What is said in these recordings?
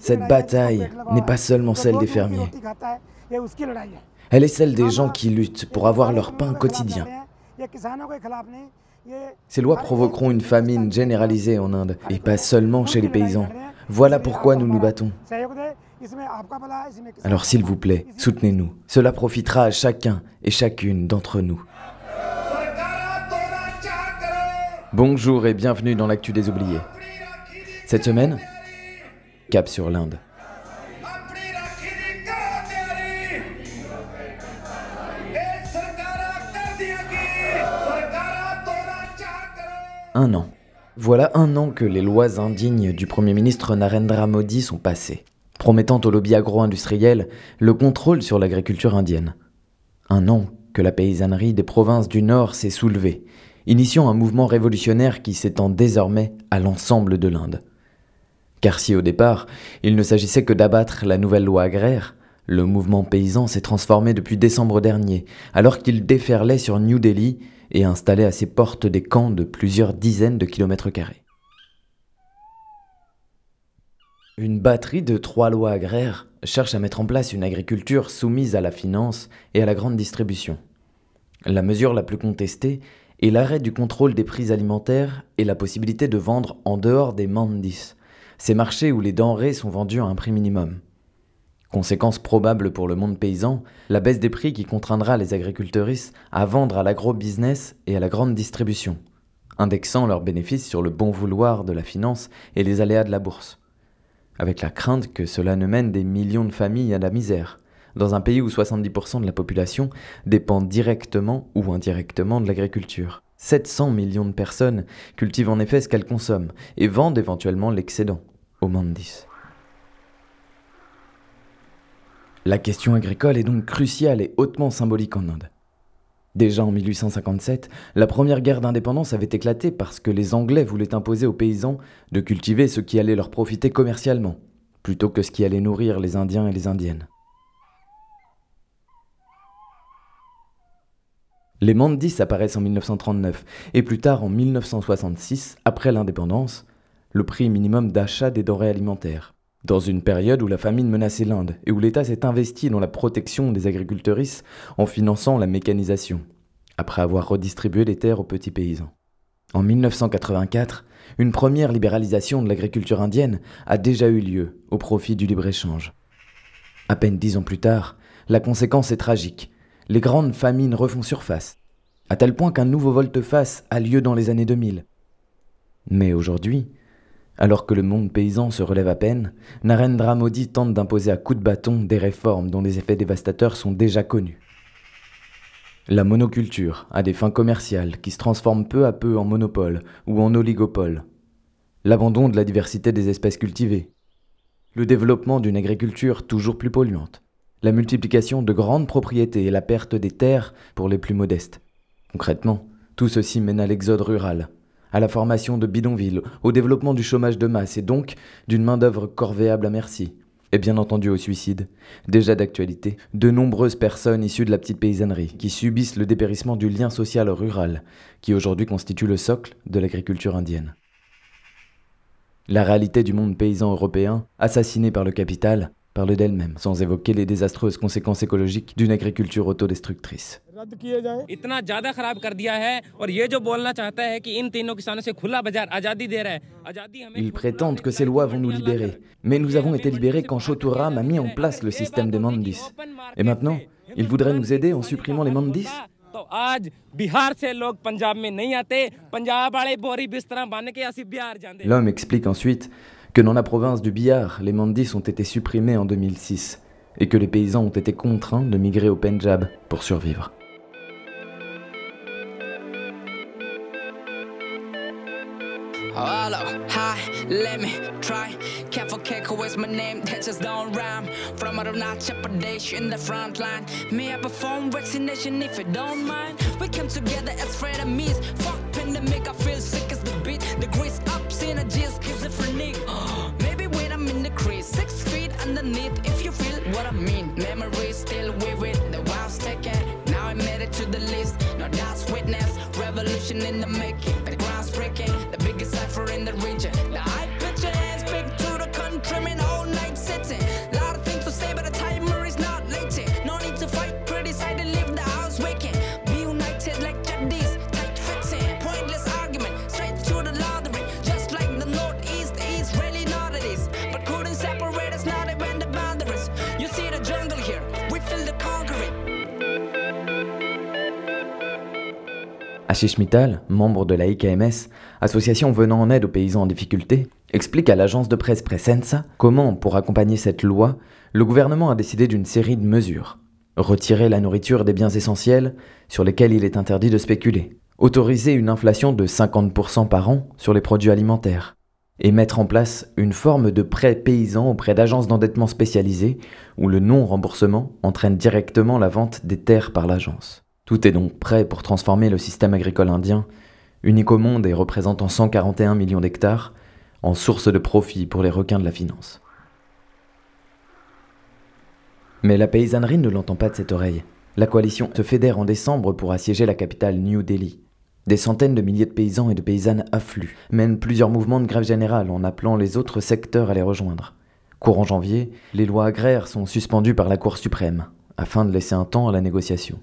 Cette bataille n'est pas seulement celle des fermiers. Elle est celle des gens qui luttent pour avoir leur pain quotidien. Ces lois provoqueront une famine généralisée en Inde, et pas seulement chez les paysans. Voilà pourquoi nous nous battons. Alors s'il vous plaît, soutenez-nous. Cela profitera à chacun et chacune d'entre nous. Bonjour et bienvenue dans l'actu des oubliés. Cette semaine, cap sur l'Inde. Un an. Voilà un an que les lois indignes du Premier ministre Narendra Modi sont passées, promettant au lobby agro-industriel le contrôle sur l'agriculture indienne. Un an que la paysannerie des provinces du Nord s'est soulevée, initiant un mouvement révolutionnaire qui s'étend désormais à l'ensemble de l'Inde. Car si au départ, il ne s'agissait que d'abattre la nouvelle loi agraire, le mouvement paysan s'est transformé depuis décembre dernier, alors qu'il déferlait sur New Delhi et installé à ses portes des camps de plusieurs dizaines de kilomètres carrés. Une batterie de trois lois agraires cherche à mettre en place une agriculture soumise à la finance et à la grande distribution. La mesure la plus contestée est l'arrêt du contrôle des prix alimentaires et la possibilité de vendre en dehors des mandis, ces marchés où les denrées sont vendues à un prix minimum. Conséquence probable pour le monde paysan, la baisse des prix qui contraindra les agriculteuristes à vendre à l'agro-business et à la grande distribution, indexant leurs bénéfices sur le bon vouloir de la finance et les aléas de la bourse. Avec la crainte que cela ne mène des millions de familles à la misère, dans un pays où 70% de la population dépend directement ou indirectement de l'agriculture. 700 millions de personnes cultivent en effet ce qu'elles consomment et vendent éventuellement l'excédent au mandis. La question agricole est donc cruciale et hautement symbolique en Inde. Déjà en 1857, la première guerre d'indépendance avait éclaté parce que les Anglais voulaient imposer aux paysans de cultiver ce qui allait leur profiter commercialement, plutôt que ce qui allait nourrir les Indiens et les Indiennes. Les mandis apparaissent en 1939 et plus tard en 1966, après l'indépendance, le prix minimum d'achat des denrées alimentaires. Dans une période où la famine menaçait l'Inde et où l'État s'est investi dans la protection des agriculteuristes en finançant la mécanisation, après avoir redistribué les terres aux petits paysans. En 1984, une première libéralisation de l'agriculture indienne a déjà eu lieu au profit du libre-échange. À peine dix ans plus tard, la conséquence est tragique. Les grandes famines refont surface, à tel point qu'un nouveau volte-face a lieu dans les années 2000. Mais aujourd'hui, alors que le monde paysan se relève à peine, Narendra Modi tente d'imposer à coups de bâton des réformes dont les effets dévastateurs sont déjà connus. La monoculture, à des fins commerciales, qui se transforme peu à peu en monopole ou en oligopole. L'abandon de la diversité des espèces cultivées. Le développement d'une agriculture toujours plus polluante. La multiplication de grandes propriétés et la perte des terres pour les plus modestes. Concrètement, tout ceci mène à l'exode rural, à la formation de bidonvilles, au développement du chômage de masse et donc d'une main-d'œuvre corvéable à merci. Et bien entendu au suicide. Déjà d'actualité, de nombreuses personnes issues de la petite paysannerie qui subissent le dépérissement du lien social rural, qui aujourd'hui constitue le socle de l'agriculture indienne. La réalité du monde paysan européen, assassiné par le capital, parle d'elle-même, sans évoquer les désastreuses conséquences écologiques d'une agriculture autodestructrice. Ils prétendent que ces lois vont nous libérer, mais nous avons été libérés quand Choturam a mis en place le système des mandis. Et maintenant, ils voudraient nous aider en supprimant les mandis. L'homme explique ensuite que dans la province du Bihar, les mandis ont été supprimés en 2006 et que les paysans ont été contraints de migrer au Pendjab pour survivre. The beat. The grease up, synergies, schizophrenic. Maybe when I'm in the crease, six feet underneath, if you feel what I mean. Memories still vivid, the wild's taken. Now I made it to the list, no doubts witness. Revolution in the making, the ground's breaking. The biggest cipher in the region. The high picture and speak to the countrymen all night sitting. Ashish Mittal, membre de la IKMS, association venant en aide aux paysans en difficulté, explique à l'agence de presse Presenza comment, pour accompagner cette loi, le gouvernement a décidé d'une série de mesures. Retirer la nourriture des biens essentiels sur lesquels il est interdit de spéculer. Autoriser une inflation de 50% par an sur les produits alimentaires. Et mettre en place une forme de prêt paysan auprès d'agences d'endettement spécialisées où le non-remboursement entraîne directement la vente des terres par l'agence. Tout est donc prêt pour transformer le système agricole indien, unique au monde et représentant 141 millions d'hectares, en source de profit pour les requins de la finance. Mais la paysannerie ne l'entend pas de cette oreille. La coalition se fédère en décembre pour assiéger la capitale New Delhi. Des centaines de milliers de paysans et de paysannes affluent, mènent plusieurs mouvements de grève générale en appelant les autres secteurs à les rejoindre. Courant janvier, les lois agraires sont suspendues par la Cour suprême, afin de laisser un temps à la négociation.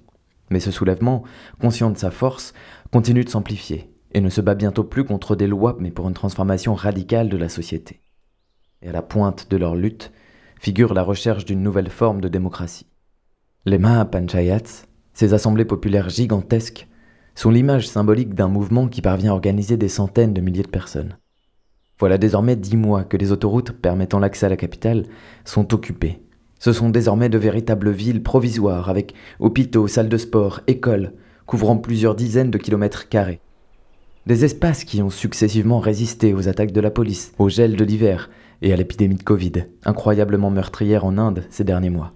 Mais ce soulèvement, conscient de sa force, continue de s'amplifier et ne se bat bientôt plus contre des lois mais pour une transformation radicale de la société. Et à la pointe de leur lutte figure la recherche d'une nouvelle forme de démocratie. Les Mahapanchayats, ces assemblées populaires gigantesques, sont l'image symbolique d'un mouvement qui parvient à organiser des centaines de milliers de personnes. Voilà désormais dix mois que les autoroutes permettant l'accès à la capitale sont occupées ce sont désormais de véritables villes provisoires avec hôpitaux, salles de sport, écoles, couvrant plusieurs dizaines de kilomètres carrés. Des espaces qui ont successivement résisté aux attaques de la police, au gel de l'hiver et à l'épidémie de Covid, incroyablement meurtrière en Inde ces derniers mois.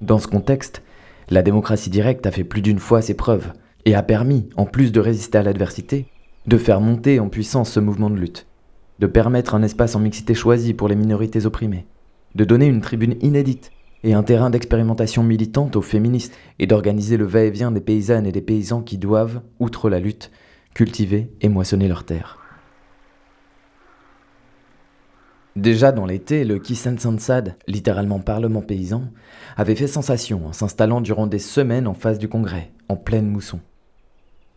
Dans ce contexte, la démocratie directe a fait plus d'une fois ses preuves et a permis, en plus de résister à l'adversité, de faire monter en puissance ce mouvement de lutte, de permettre un espace en mixité choisi pour les minorités opprimées, de donner une tribune inédite et un terrain d'expérimentation militante aux féministes et d'organiser le va-et-vient des paysannes et des paysans qui doivent, outre la lutte, cultiver et moissonner leurs terres. Déjà dans l'été, le Kisan Sansad, littéralement Parlement paysan, avait fait sensation en s'installant durant des semaines en face du Congrès, en pleine mousson.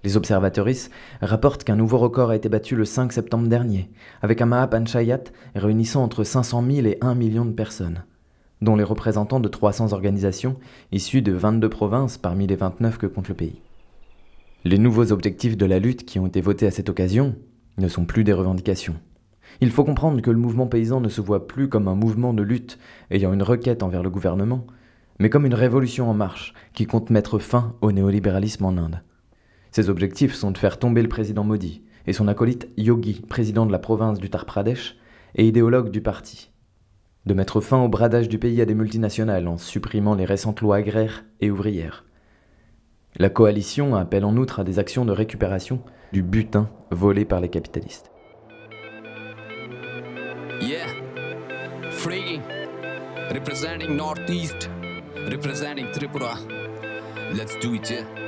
Les observatrices rapportent qu'un nouveau record a été battu le 5 septembre dernier, avec un Mahapanchayat réunissant entre 500 000 et 1 million de personnes, dont les représentants de 300 organisations issues de 22 provinces parmi les 29 que compte le pays. Les nouveaux objectifs de la lutte qui ont été votés à cette occasion ne sont plus des revendications. Il faut comprendre que le mouvement paysan ne se voit plus comme un mouvement de lutte ayant une requête envers le gouvernement, mais comme une révolution en marche qui compte mettre fin au néolibéralisme en Inde. Ses objectifs sont de faire tomber le président Modi et son acolyte Yogi, président de la province du Tar Pradesh et idéologue du parti. De mettre fin au bradage du pays à des multinationales en supprimant les récentes lois agraires et ouvrières. La coalition appelle en outre à des actions de récupération du butin volé par les capitalistes. Yeah, representing Northeast, representing Tripura. Let's do it, yeah.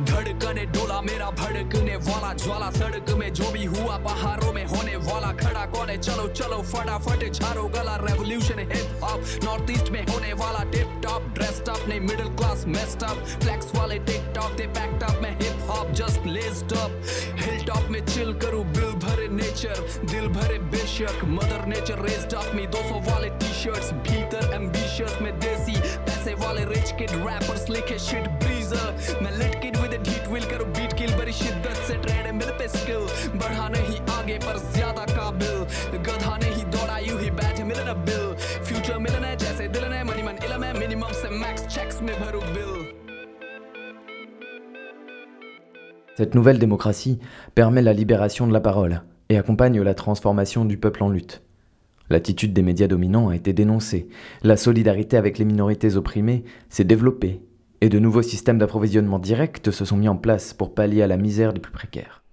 धड़कने डोला मेरा भड़कने वाला ज्वाला। सड़क में जो भी हुआ, पहाड़ों में होने वाला। खड़ा कौन है? चलो चलो, फटाफट झारो गला। Revolution hip hop north east में होने वाला। टिप टॉप ड्रेस्ड अप नहीं middle class messed up flex वाले टिक टॉक दे पैक्ड अप मैं hip hop just laced up hill top में चिल करूँ बिल भरे नेचर दिल भरे बेशक mother nature raised up me 200 वाले टी शर्ट्स भीतर एम्बिशियस में देसी। पैसे वाले रिच किड रैपर्स लिखे शिट मैं lit kid with heat will करो बीट किल बड़ी शिद्दत से ट्रेड मिल पे स्किल बढ़ा नहीं आगे पर ज्यादा काबिल गधा नहीं दौड़ा यू ही बैठे मिलना बिल फ्यूचर मिलना है जैसे दिल है मनी मन इलम है मिनिमम से मैक्स चेक्स में भरू bill Cette nouvelle démocratie permet la libération de la parole et accompagne la transformation du peuple en lutte. L'attitude des médias dominants a été dénoncée, la solidarité avec les minorités opprimées s'est développée, et de nouveaux systèmes d'approvisionnement direct se sont mis en place pour pallier à la misère des plus précaires.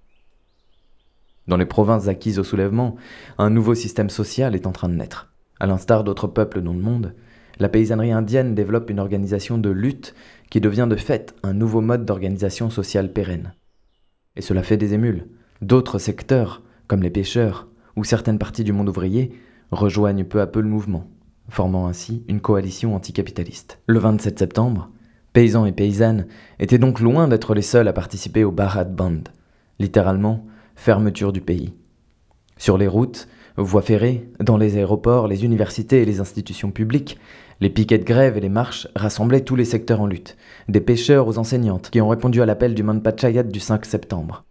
Dans les provinces acquises au soulèvement, un nouveau système social est en train de naître. À l'instar d'autres peuples dans le monde, la paysannerie indienne développe une organisation de lutte qui devient de fait un nouveau mode d'organisation sociale pérenne. Et cela fait des émules. D'autres secteurs, comme les pêcheurs ou certaines parties du monde ouvrier, rejoignent peu à peu le mouvement, formant ainsi une coalition anticapitaliste. Le 27 septembre, paysans et paysannes étaient donc loin d'être les seuls à participer au Bharat Band, littéralement fermeture du pays. Sur les routes, voies ferrées, dans les aéroports, les universités et les institutions publiques, les piquets de grève et les marches rassemblaient tous les secteurs en lutte, des pêcheurs aux enseignantes qui ont répondu à l'appel du Manpachayat du 5 septembre.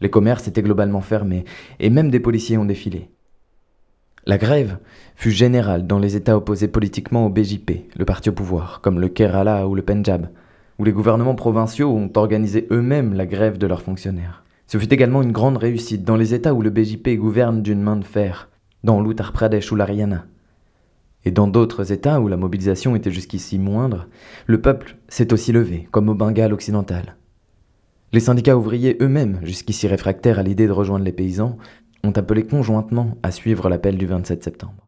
Les commerces étaient globalement fermés, et même des policiers ont défilé. La grève fut générale dans les États opposés politiquement au BJP, le parti au pouvoir, comme le Kerala ou le Punjab, où les gouvernements provinciaux ont organisé eux-mêmes la grève de leurs fonctionnaires. Ce fut également une grande réussite dans les États où le BJP gouverne d'une main de fer, dans l'Uttar Pradesh ou l'Ariana. Et dans d'autres États où la mobilisation était jusqu'ici moindre, le peuple s'est aussi levé, comme au Bengale occidental. Les syndicats ouvriers eux-mêmes, jusqu'ici réfractaires à l'idée de rejoindre les paysans, ont appelé conjointement à suivre l'appel du 27 septembre.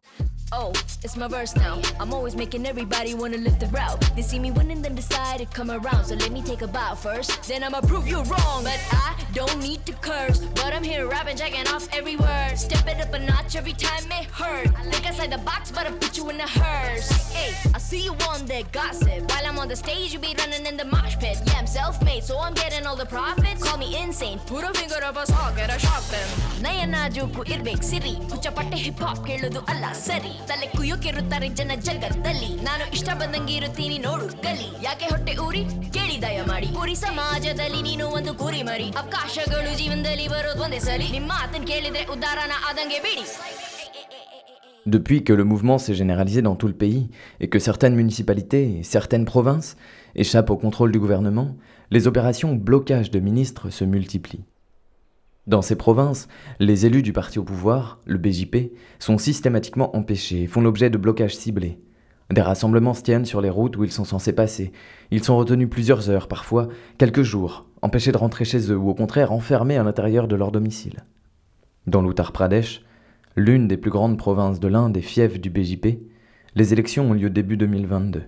Oh. It's my verse now. I'm always making everybody wanna lift the route. They see me winning, then decide to come around. So let me take a bow first, then I'ma prove you wrong. But I don't need to curse. But I'm here rapping, checking off every word. Step it up a notch every time it hurt. Think inside the box, but I put you in a hearse. Hey, I see you on that gossip. While I'm on the stage, you be running in the mosh pit. Yeah, I'm self-made, so I'm getting all the profits. Call me insane. Put a finger up a socket, I shock them. ನಯ ನಾಜೂಕು ಇರ್ಬೇಕು ಸಿರಿ ಹುಚ್ಚಪಟ್ಟೆ hip hop ಕೇಳೋದು ಅಲ್ಲ ಸರಿ ತಲೆ ಕುಯ್ಯೋಕಿರುತ್ತಾರೆ ಜನ ಜಗತ್ತಲ್ಲಿ ನಾನು ಇಷ್ಟ ಬಂದಂಗೆ ಇರುತ್ತೀನಿ ನೋಡು ಗಲಿ ಯಾಕೆ ಹೊಟ್ಟೆ ಊರಿ ಕೇಳಿ ದಯ ಮಾಡಿ ಕುರಿ ಸಮಾಜದಲ್ಲಿ ನೀನು ಒಂದು ಕುರಿ ಮರಿ ಅವಕಾಶಗಳು ಜೀವನದಲ್ಲಿ ಬರೋದು ಒಂದೇ ಸಲಿ ನಿಮ್ಮ ಮಾತನ್ ಕೇಳಿದ್ರೆ ಉದ್ದಾರನ ಆದಂಗೆ ಬಿಡಿ Depuis que le mouvement s'est généralisé dans tout le pays et que certaines municipalités et certaines provinces échappent au contrôle du gouvernement, les opérations blocage de ministres se multiplient. Dans ces provinces, les élus du parti au pouvoir, le BJP, sont systématiquement empêchés et font l'objet de blocages ciblés. Des rassemblements se tiennent sur les routes où ils sont censés passer. Ils sont retenus plusieurs heures, parfois quelques jours, empêchés de rentrer chez eux ou au contraire enfermés à l'intérieur de leur domicile. Dans l'Uttar Pradesh, l'une des plus grandes provinces de l'Inde et fief du BJP, les élections ont lieu début 2022.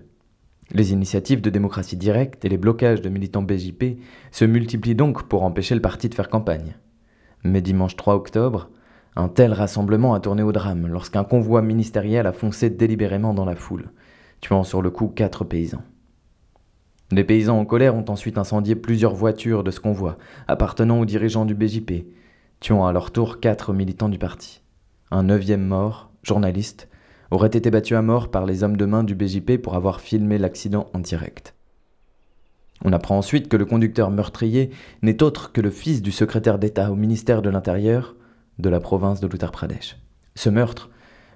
Les initiatives de démocratie directe et les blocages de militants BJP se multiplient donc pour empêcher le parti de faire campagne. Mais dimanche 3 octobre, un tel rassemblement a tourné au drame lorsqu'un convoi ministériel a foncé délibérément dans la foule, tuant sur le coup quatre paysans. Les paysans en colère ont ensuite incendié plusieurs voitures de ce convoi, appartenant aux dirigeants du BJP, tuant à leur tour quatre militants du parti. Un neuvième mort, journaliste, aurait été battu à mort par les hommes de main du BJP pour avoir filmé l'accident en direct. On apprend ensuite que le conducteur meurtrier n'est autre que le fils du secrétaire d'État au ministère de l'Intérieur de la province de l'Uttar Pradesh. Ce meurtre,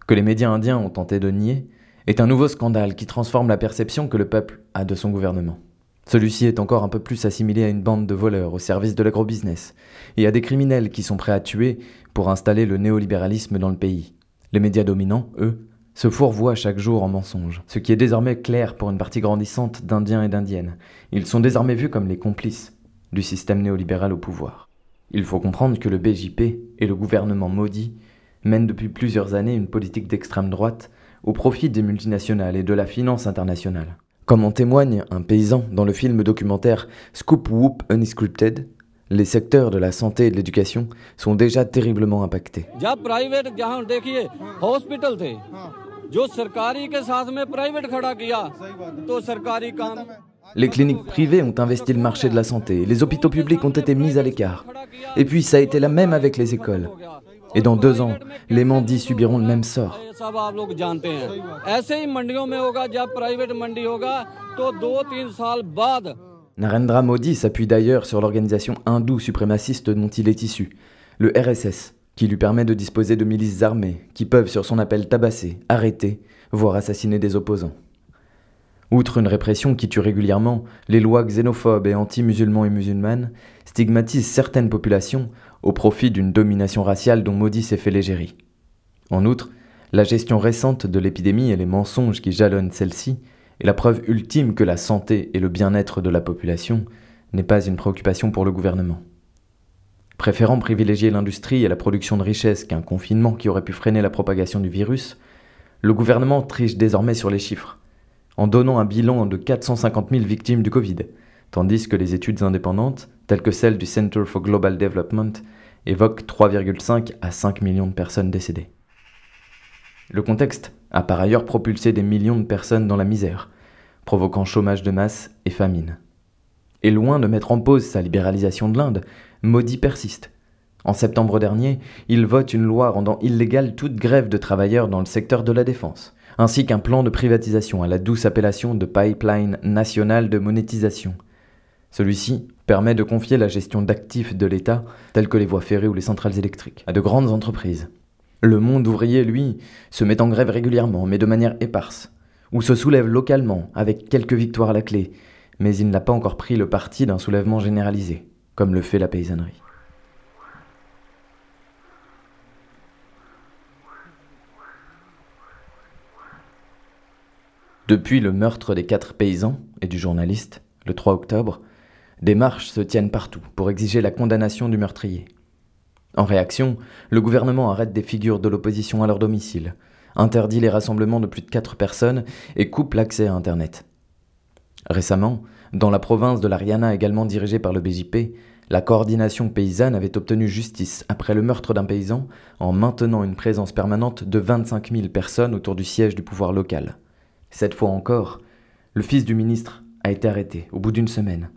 que les médias indiens ont tenté de nier, est un nouveau scandale qui transforme la perception que le peuple a de son gouvernement. Celui-ci est encore un peu plus assimilé à une bande de voleurs au service de l'agrobusiness et à des criminels qui sont prêts à tuer pour installer le néolibéralisme dans le pays. Les médias dominants, eux, se fourvoient chaque jour en mensonges, ce qui est désormais clair pour une partie grandissante d'Indiens et d'Indiennes. Ils sont désormais vus comme les complices du système néolibéral au pouvoir. Il faut comprendre que le BJP et le gouvernement maudit mènent depuis plusieurs années une politique d'extrême droite au profit des multinationales et de la finance internationale. Comme en témoigne un paysan dans le film documentaire Scoop Whoop Unscripted, les secteurs de la santé et de l'éducation sont déjà terriblement impactés. Les cliniques privées ont investi le marché de la santé, les hôpitaux publics ont été mis à l'écart. Et puis ça a été la même avec les écoles. Et dans deux ans, les mandis subiront le même sort. Narendra Modi s'appuie d'ailleurs sur l'organisation hindoue suprémaciste dont il est issu, le RSS, qui lui permet de disposer de milices armées qui peuvent sur son appel tabasser, arrêter, voire assassiner des opposants. Outre une répression qui tue régulièrement, les lois xénophobes et anti-musulmans et musulmanes stigmatise certaines populations au profit d'une domination raciale dont Modi s'est fait l'égérie. En outre, la gestion récente de l'épidémie et les mensonges qui jalonnent celle-ci est la preuve ultime que la santé et le bien-être de la population n'est pas une préoccupation pour le gouvernement. Préférant privilégier l'industrie et la production de richesses qu'un confinement qui aurait pu freiner la propagation du virus, le gouvernement triche désormais sur les chiffres, en donnant un bilan de 450 000 victimes du Covid, tandis que les études indépendantes, telles que celles du Center for Global Development, évoquent 3,5 à 5 millions de personnes décédées. Le contexte a par ailleurs propulsé des millions de personnes dans la misère, provoquant chômage de masse et famine. Et loin de mettre en pause sa libéralisation de l'Inde, Modi persiste. En septembre dernier, il vote une loi rendant illégale toute grève de travailleurs dans le secteur de la défense, ainsi qu'un plan de privatisation à la douce appellation de Pipeline national de monétisation. Celui-ci permet de confier la gestion d'actifs de l'État, tels que les voies ferrées ou les centrales électriques, à de grandes entreprises. Le monde ouvrier, lui, se met en grève régulièrement, mais de manière éparse, ou se soulève localement, avec quelques victoires à la clé, mais il n'a pas encore pris le parti d'un soulèvement généralisé, comme le fait la paysannerie. Depuis le meurtre des quatre paysans et du journaliste, le 3 octobre, des marches se tiennent partout pour exiger la condamnation du meurtrier. En réaction, le gouvernement arrête des figures de l'opposition à leur domicile, interdit les rassemblements de plus de 4 personnes et coupe l'accès à Internet. Récemment, dans la province de l'Ariana également dirigée par le BJP, la coordination paysanne avait obtenu justice après le meurtre d'un paysan en maintenant une présence permanente de 25 000 personnes autour du siège du pouvoir local. Cette fois encore, le fils du ministre a été arrêté au bout d'une semaine.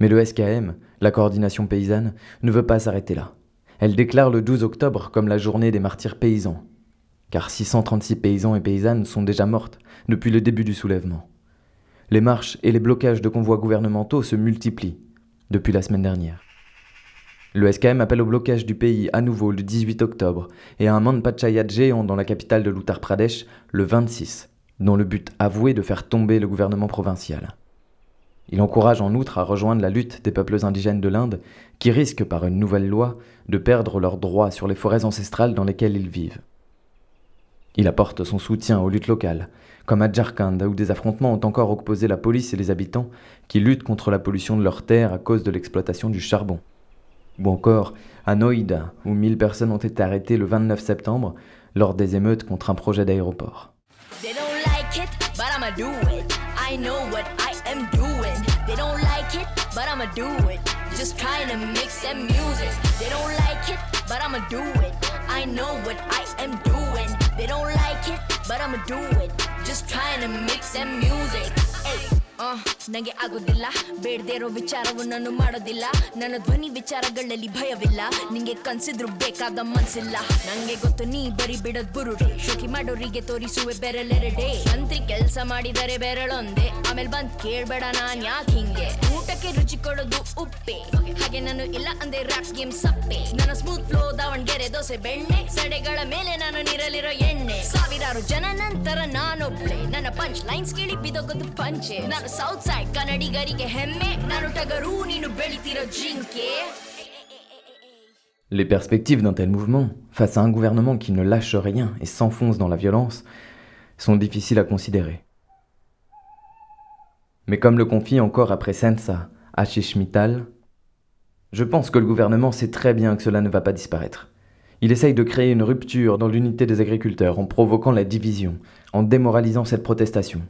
Mais le SKM, la coordination paysanne, ne veut pas s'arrêter là. Elle déclare le 12 octobre comme la journée des martyrs paysans, car 636 paysans et paysannes sont déjà mortes depuis le début du soulèvement. Les marches et les blocages de convois gouvernementaux se multiplient depuis la semaine dernière. Le SKM appelle au blocage du pays à nouveau le 18 octobre et à un Manpachayat géant dans la capitale de l'Uttar Pradesh le 26, dont le but avoué de faire tomber le gouvernement provincial. Il encourage en outre à rejoindre la lutte des peuples indigènes de l'Inde, qui risquent par une nouvelle loi de perdre leurs droits sur les forêts ancestrales dans lesquelles ils vivent. Il apporte son soutien aux luttes locales, comme à Jharkhand, où des affrontements ont encore opposé la police et les habitants qui luttent contre la pollution de leurs terres à cause de l'exploitation du charbon. Ou encore à Noida, où 1000 personnes ont été arrêtées le 29 septembre lors des émeutes contre un projet d'aéroport. It, but I'ma do it. I know what I am doing. They don't like it, but I'ma do it. Just trying to mix them music. Hey. ನಂಗೆ ಆಗೋದಿಲ್ಲ. ಬೇಡದೇ ಇರೋ ವಿಚಾರವನ್ನು ಮಾಡೋದಿಲ್ಲ. ನನ್ನ ಧ್ವನಿ ವಿಚಾರಗಳಲ್ಲಿ ಭಯವಿಲ್ಲ. ನಿಂಗೆ ಕನ್ಸಿದ್ರು ಬೇಕಾದ ಮನ್ಸಿಲ್ಲ. ನಂಗೆ ಗೊತ್ತು ನೀ ಬರಿ ಬಿಡದ್ ಬುರುಡೆ. ಶೋಕಿ ಮಾಡೋರಿಗೆ ತೋರಿಸುವೆ ಬೆರಳೆರಡೆ. ಮಂತ್ರಿ ಕೆಲಸ ಮಾಡಿದರೆ ಬೆರಳೊಂದೆ. ಆಮೇಲೆ ಬಂದ್ ಕೇಳ್ಬೇಡ ನಾನ್ ಯಾಕೆ ಹಿಂಗೆ? ಊಟಕ್ಕೆ ರುಚಿ ಕೊಡೋದು ಉಪ್ಪೆ. ಹಾಗೆ ನಾನು ಇಲ್ಲ ಅಂದೆ ರಾಕ್ ಗೇಮ್ ಸಪ್ಪೆ. ನನ್ನ ಸ್ಮೂತ್ ಫ್ಲೋ ದಾವಣಗೆರೆ ದೋಸೆ ಬೆಣ್ಣೆ. ಸಡೆಗಳ ಮೇಲೆ ನಾನು ನೀರಲಿರೋ ಎಣ್ಣೆ. ಸಾವಿರಾರು ಜನ ನಂತರ ನಾನೊಬ್ಳೆ. ನನ್ನ ಪಂಚ್ ಲೈನ್ಸ್ ಕೇಳಿ ಬಿದೋಗೋದು ಪಂಚೆ. ನಾನು Les perspectives d'un tel mouvement, face à un gouvernement qui ne lâche rien et s'enfonce dans la violence, sont difficiles à considérer. Mais comme le confie encore après Sensa Ashish Mittal, je pense que le gouvernement sait très bien que cela ne va pas disparaître. Il essaye de créer une rupture dans l'unité des agriculteurs en provoquant la division, en démoralisant cette protestation,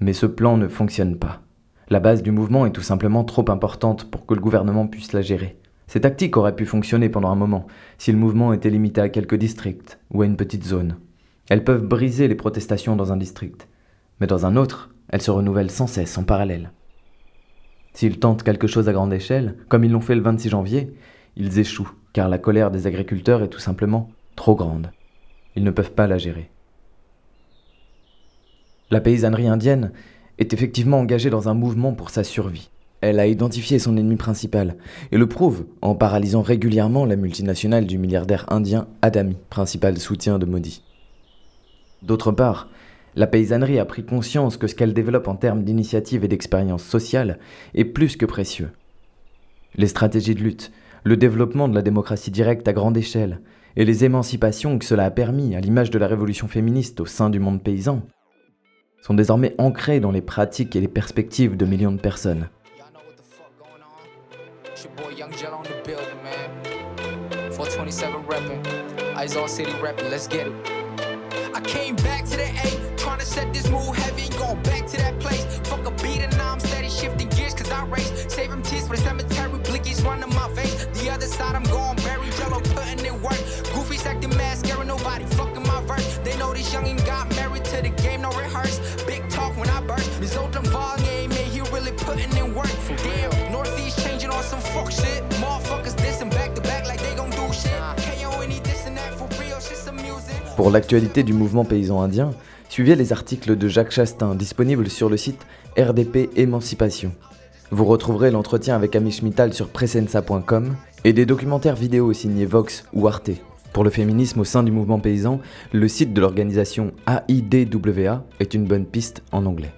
mais ce plan ne fonctionne pas. La base du mouvement est tout simplement trop importante pour que le gouvernement puisse la gérer. Ces tactiques auraient pu fonctionner pendant un moment, si le mouvement était limité à quelques districts ou à une petite zone. Elles peuvent briser les protestations dans un district, mais dans un autre, elles se renouvellent sans cesse en parallèle. S'ils tentent quelque chose à grande échelle, comme ils l'ont fait le 26 janvier, ils échouent, car la colère des agriculteurs est tout simplement trop grande. Ils ne peuvent pas la gérer. La paysannerie indienne est effectivement engagée dans un mouvement pour sa survie. Elle a identifié son ennemi principal et le prouve en paralysant régulièrement la multinationale du milliardaire indien Adami, principal soutien de Modi. D'autre part, la paysannerie a pris conscience que ce qu'elle développe en termes d'initiative et d'expérience sociale est plus que précieux. Les stratégies de lutte, le développement de la démocratie directe à grande échelle, et les émancipations que cela a permis, à l'image de la révolution féministe au sein du monde paysan, sont désormais ancrés dans les pratiques et les perspectives de millions de personnes. Fuck shit. Motherfuckers dissing back to back like they gon' do shit. KO any this and that for real, shit some music. Pour l'actualité du mouvement paysan indien, suivez les articles de Jacques Chastain disponibles sur le site RDP Émancipation. Vous retrouverez l'entretien avec Amish Mittal sur presensa.com et des documentaires vidéo signés Vox ou Arte. Pour le féminisme au sein du mouvement paysan, le site de l'organisation AIDWA est une bonne piste en anglais.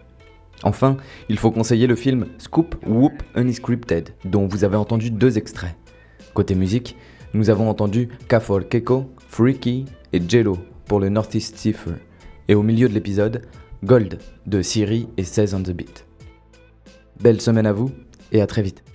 Enfin, il faut conseiller le film Scoop Whoop Unscripted, dont vous avez entendu deux extraits. Côté musique, nous avons entendu Kafor Keko, Freaky et Jello pour le Northeast Cipher. Et au milieu de l'épisode, Gold de Siri et 16 on the Beat. Belle semaine à vous et à très vite.